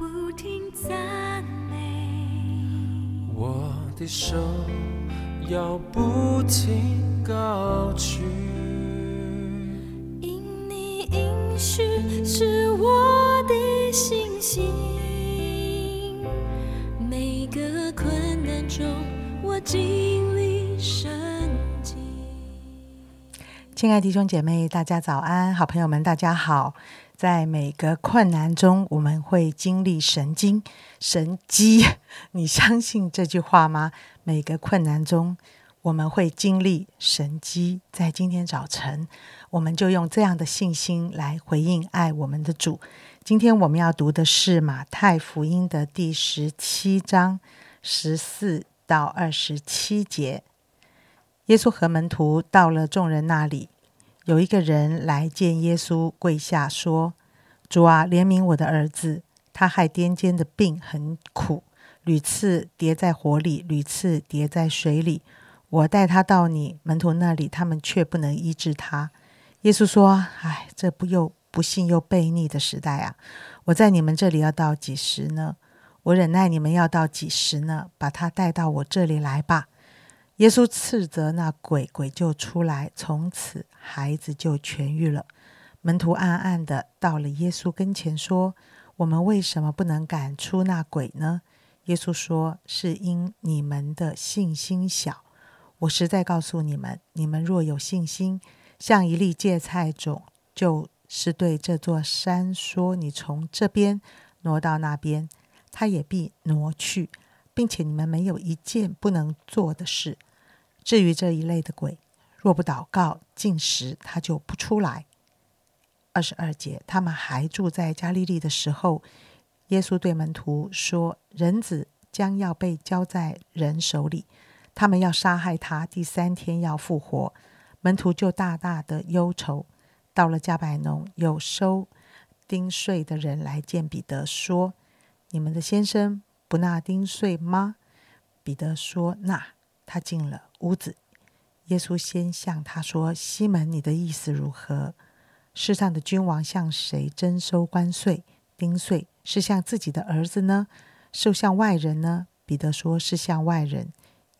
不停赞美。我的手要不停高举，因你应许是我的信心，每个困难中我经历神迹。亲爱的弟兄姐妹，大家早安！好朋友们，大家好。在每个困难中，我们会经历神经神机。你相信这句话吗？每个困难中，我们会经历神机。在今天早晨，我们就用这样的信心来回应爱我们的主。今天我们要读的是马太福音的第十七章十四到二十七节。耶稣和门徒到了众人那里。有一个人来见耶稣，跪下说：“主啊，怜悯我的儿子，他害癫痫的病很苦，屡次跌在火里，屡次跌在水里。我带他到你门徒那里，他们却不能医治他。”耶稣说：“唉，这不又不幸又悖逆的时代啊！我在你们这里要到几时呢？我忍耐你们要到几时呢？把他带到我这里来吧。”耶稣斥责那鬼，鬼就出来，从此孩子就痊愈了。门徒暗暗的到了耶稣跟前，说：“我们为什么不能赶出那鬼呢？”耶稣说：“是因你们的信心小。我实在告诉你们，你们若有信心，像一粒芥菜种，就是对这座山说：‘你从这边挪到那边’，它也必挪去，并且你们没有一件不能做的事。”至于这一类的鬼，若不祷告进食，他就不出来。二十二节，他们还住在加利利的时候，耶稣对门徒说：“人子将要被交在人手里，他们要杀害他，第三天要复活。”门徒就大大的忧愁。到了加百农，有收丁税的人来见彼得，说：“你们的先生不纳丁税吗？”彼得说：“纳。”他进了屋子，耶稣先向他说：“西门，你的意思如何？世上的君王向谁征收关税、丁税？是向自己的儿子呢，是向外人呢？”彼得说：“是向外人。”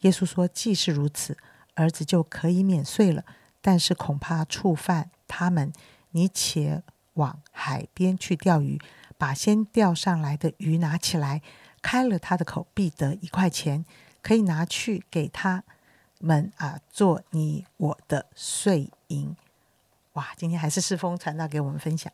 耶稣说：“既是如此，儿子就可以免税了。但是恐怕触犯他们，你且往海边去钓鱼，把先钓上来的鱼拿起来，开了他的口，必得一块钱。”可以拿去给他们啊，做你我的碎银。哇，今天还是世风传道给我们分享。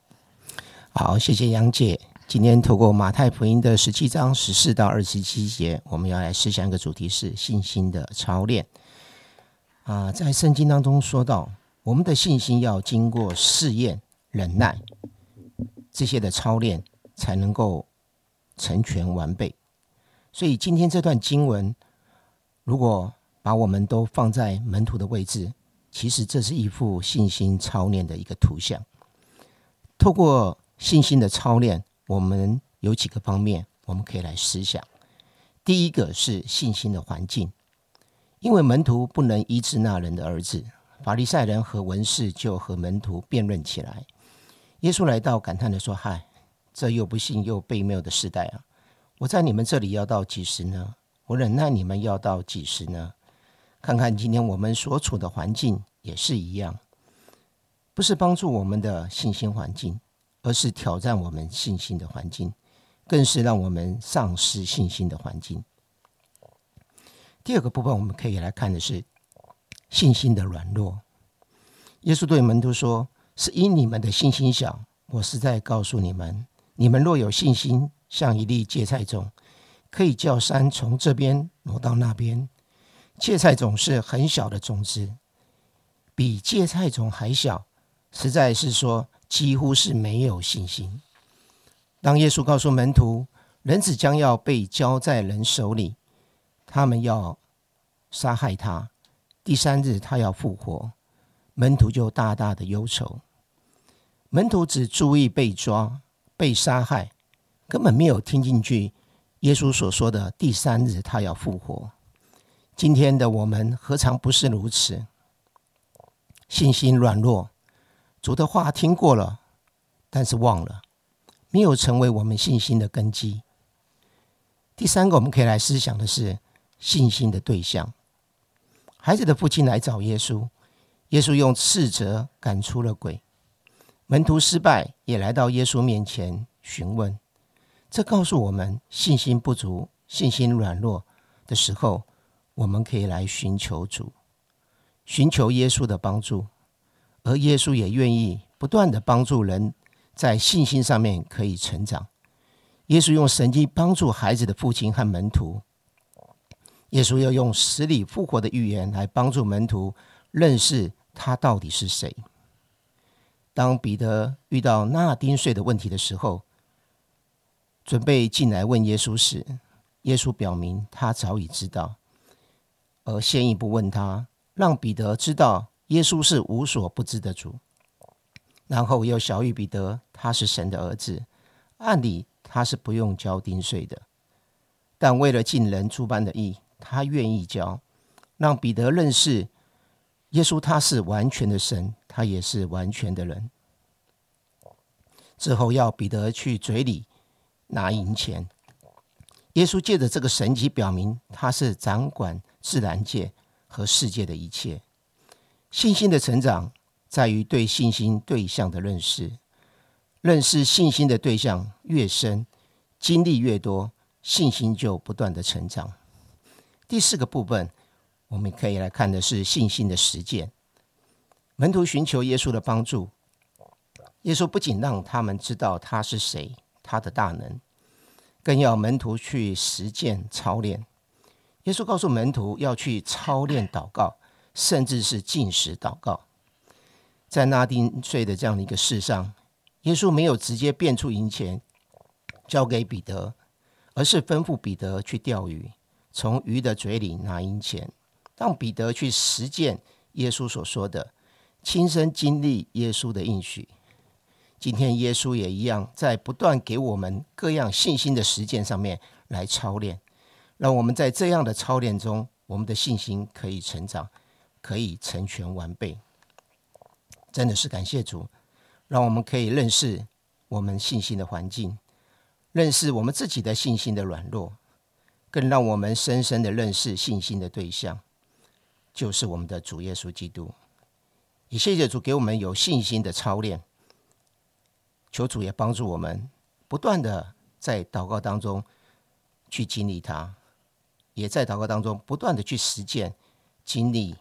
好，谢谢杨姐。今天透过马太福音的十七章十四到二十七节，我们要来思想一个主题是信心的操练。啊，在圣经当中说到，我们的信心要经过试验、忍耐这些的操练，才能够成全完备。所以今天这段经文。如果把我们都放在门徒的位置，其实这是一幅信心操练的一个图像。透过信心的操练，我们有几个方面我们可以来思想。第一个是信心的环境，因为门徒不能医治那人的儿子，法利赛人和文士就和门徒辩论起来。耶稣来到，感叹的说：“嗨，这又不幸又悖谬的时代啊！我在你们这里要到几时呢？”我忍耐你们要到几时呢？看看今天我们所处的环境也是一样，不是帮助我们的信心环境，而是挑战我们信心的环境，更是让我们丧失信心的环境。第二个部分，我们可以来看的是信心的软弱。耶稣对门徒说：“是因你们的信心小。我是在告诉你们，你们若有信心，像一粒芥菜种。”可以叫山从这边挪到那边。芥菜种是很小的种子，比芥菜种还小，实在是说几乎是没有信心。当耶稣告诉门徒，人子将要被交在人手里，他们要杀害他，第三日他要复活，门徒就大大的忧愁。门徒只注意被抓、被杀害，根本没有听进去。耶稣所说的第三日他要复活，今天的我们何尝不是如此？信心软弱，主的话听过了，但是忘了；没有成为我们信心的根基。第三个，我们可以来思想的是信心的对象。孩子的父亲来找耶稣，耶稣用斥责赶出了鬼。门徒失败，也来到耶稣面前询问。这告诉我们，信心不足、信心软弱的时候，我们可以来寻求主，寻求耶稣的帮助。而耶稣也愿意不断的帮助人，在信心上面可以成长。耶稣用神迹帮助孩子的父亲和门徒，耶稣要用死里复活的预言来帮助门徒认识他到底是谁。当彼得遇到纳丁税的问题的时候，准备进来问耶稣时，耶稣表明他早已知道，而先一步问他，让彼得知道。耶稣是无所不知的主，然后又小于彼得，他是神的儿子，按理他是不用交丁税的，但为了尽人诸般的义，他愿意交，让彼得认识耶稣，他是完全的神，他也是完全的人。之后要彼得去嘴里拿银钱，耶稣借着这个神迹表明他是掌管自然界和世界的一切。信心的成长在于对信心对象的认识，认识信心的对象越深，经历越多，信心就不断的成长。第四个部分，我们可以来看的是信心的实践。门徒寻求耶稣的帮助，耶稣不仅让他们知道他是谁，他的大能，更要门徒去实践操练。耶稣告诉门徒要去操练祷告。甚至是进食祷告，在拉丁税的这样的一个事上，耶稣没有直接变出银钱交给彼得，而是吩咐彼得去钓鱼，从鱼的嘴里拿银钱，让彼得去实践耶稣所说的，亲身经历耶稣的应许。今天耶稣也一样，在不断给我们各样信心的实践上面来操练，让我们在这样的操练中，我们的信心可以成长。可以成全完备，真的是感谢主，让我们可以认识我们信心的环境，认识我们自己的信心的软弱，更让我们深深的认识信心的对象，就是我们的主耶稣基督。也谢谢主给我们有信心的操练，求主也帮助我们不断的在祷告当中去经历他，也在祷告当中不断的去实践经历。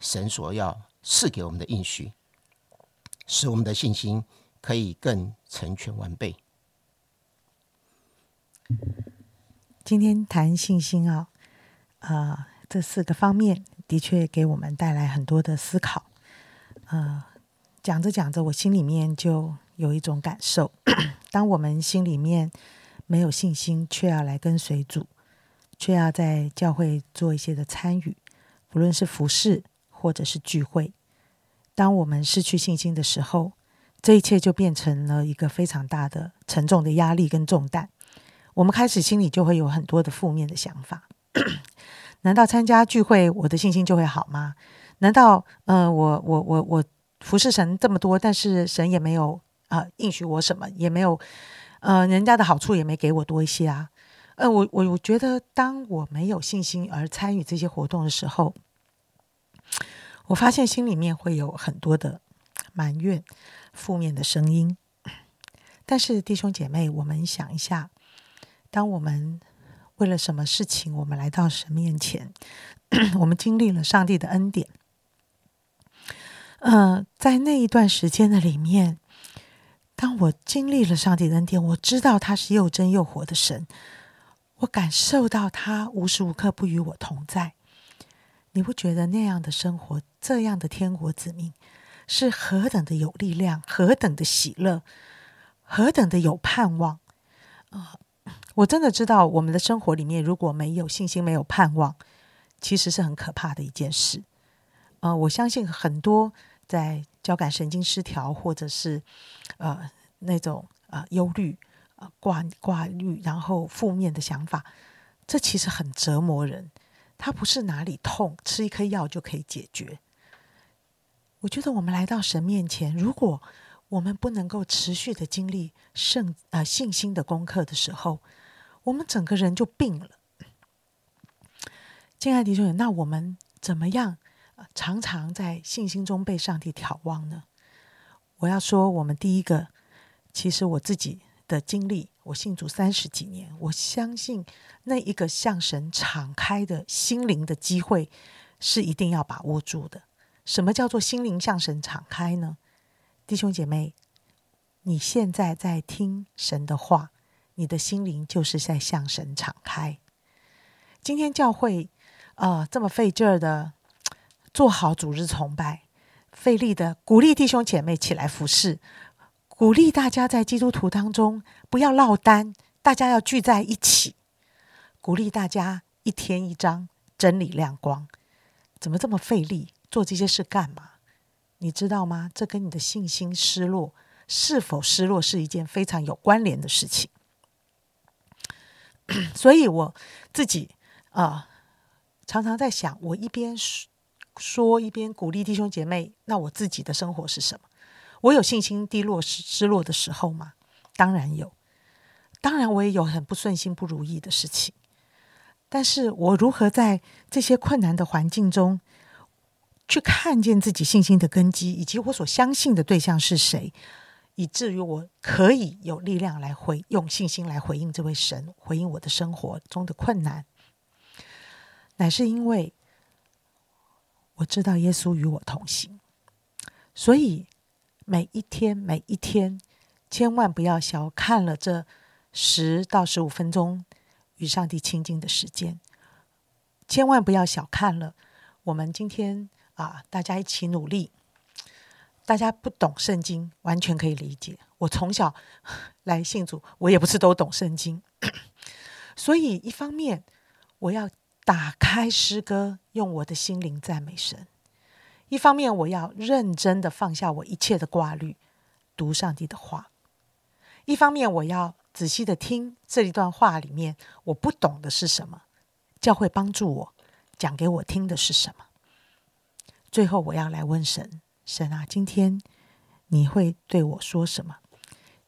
神所要赐给我们的应许，使我们的信心可以更成全完备。今天谈信心啊，啊，这四个方面的确给我们带来很多的思考。呃，讲着讲着，我心里面就有一种感受：当我们心里面没有信心，却要来跟随主，却要在教会做一些的参与，不论是服饰。或者是聚会，当我们失去信心的时候，这一切就变成了一个非常大的、沉重的压力跟重担。我们开始心里就会有很多的负面的想法。难道参加聚会，我的信心就会好吗？难道，呃，我我我我服侍神这么多，但是神也没有啊应许我什么，也没有，呃，人家的好处也没给我多一些啊。呃，我我我觉得，当我没有信心而参与这些活动的时候。我发现心里面会有很多的埋怨、负面的声音。但是弟兄姐妹，我们想一下，当我们为了什么事情，我们来到神面前，我们经历了上帝的恩典。呃，在那一段时间的里面，当我经历了上帝恩典，我知道他是又真又活的神，我感受到他无时无刻不与我同在。你不觉得那样的生活，这样的天国子民，是何等的有力量，何等的喜乐，何等的有盼望啊！我真的知道，我们的生活里面如果没有信心，没有盼望，其实是很可怕的一件事。呃，我相信很多在交感神经失调，或者是呃那种呃忧虑、呃挂挂虑，然后负面的想法，这其实很折磨人。它不是哪里痛，吃一颗药就可以解决。我觉得我们来到神面前，如果我们不能够持续的经历圣呃信心的功课的时候，我们整个人就病了。亲爱的弟兄们，那我们怎么样常常在信心中被上帝眺望呢？我要说，我们第一个，其实我自己的经历，我信主三十几年，我相信那一个向神敞开的心灵的机会是一定要把握住的。什么叫做心灵向神敞开呢？弟兄姐妹，你现在在听神的话，你的心灵就是在向神敞开。今天教会呃这么费劲儿的做好主日崇拜，费力的鼓励弟兄姐妹起来服侍，鼓励大家在基督徒当中不要落单，大家要聚在一起，鼓励大家一天一张真理亮光。怎么这么费力做这些事干嘛？你知道吗？这跟你的信心失落是否失落是一件非常有关联的事情。所以我自己啊、常常在想，我一边说一边鼓励弟兄姐妹，那我自己的生活是什么？我有信心低落、失失落的时候吗？当然有，当然我也有很不顺心、不如意的事情。但是我如何在这些困难的环境中，去看见自己信心的根基，以及我所相信的对象是谁，以至于我可以有力量来回用信心来回应这位神，回应我的生活中的困难，乃是因为知道耶稣与我同行，所以每一天每一天，千万不要小看了这十到十五分钟与上帝亲近的时间，千万不要小看了我们今天。啊，大家一起努力。大家不懂圣经，完全可以理解。我从小来信主，我也不是都懂圣经，所以一方面我要打开诗歌，用我的心灵赞美神；一方面我要认真的放下我一切的挂虑，读上帝的话；一方面我要仔细的听这一段话里面我不懂的是什么，教会帮助我讲给我听的是什么。最后，我要来问神：神啊，今天你会对我说什么？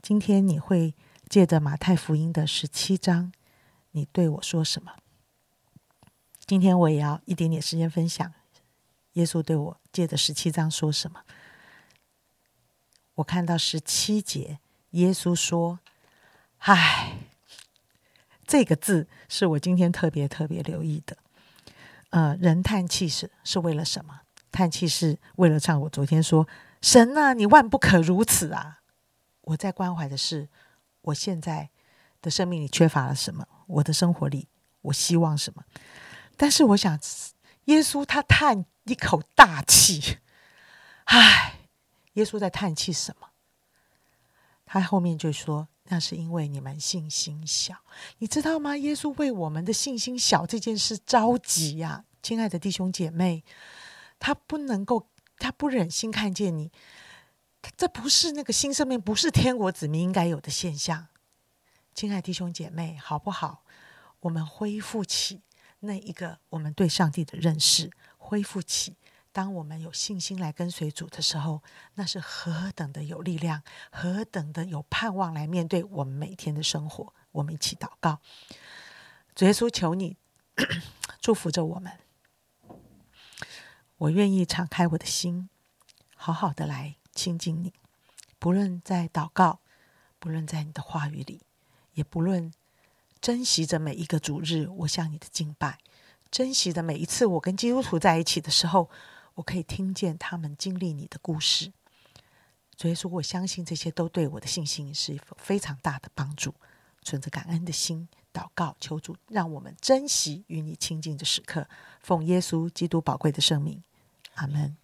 今天你会借着马太福音的十七章，你对我说什么？今天我也要一点点时间分享，耶稣对我借着十七章说什么？我看到十七节，耶稣说：“唉，这个字是我今天特别特别留意的。呃，人叹气是是为了什么？”叹气是为了唱。我昨天说，神啊，你万不可如此啊！我在关怀的是，我现在的生命里缺乏了什么？我的生活里，我希望什么？但是我想，耶稣他叹一口大气，唉，耶稣在叹气什么？他后面就说，那是因为你们信心小，你知道吗？耶稣为我们的信心小这件事着急呀，亲爱的弟兄姐妹。他不能够，他不忍心看见你，这不是那个新生命，不是天国子民应该有的现象。亲爱弟兄姐妹，好不好？我们恢复起那一个我们对上帝的认识，恢复起当我们有信心来跟随主的时候，那是何等的有力量，何等的有盼望来面对我们每天的生活。我们一起祷告，主耶稣，求你 祝福着我们。我愿意敞开我的心，好好的来亲近你。不论在祷告，不论在你的话语里，也不论珍惜着每一个主日，我向你的敬拜，珍惜着每一次我跟基督徒在一起的时候，我可以听见他们经历你的故事。所以说，我相信这些都对我的信心是非常大的帮助。存着感恩的心祷告，求主让我们珍惜与你亲近的时刻。奉耶稣基督宝贵的圣名，阿门。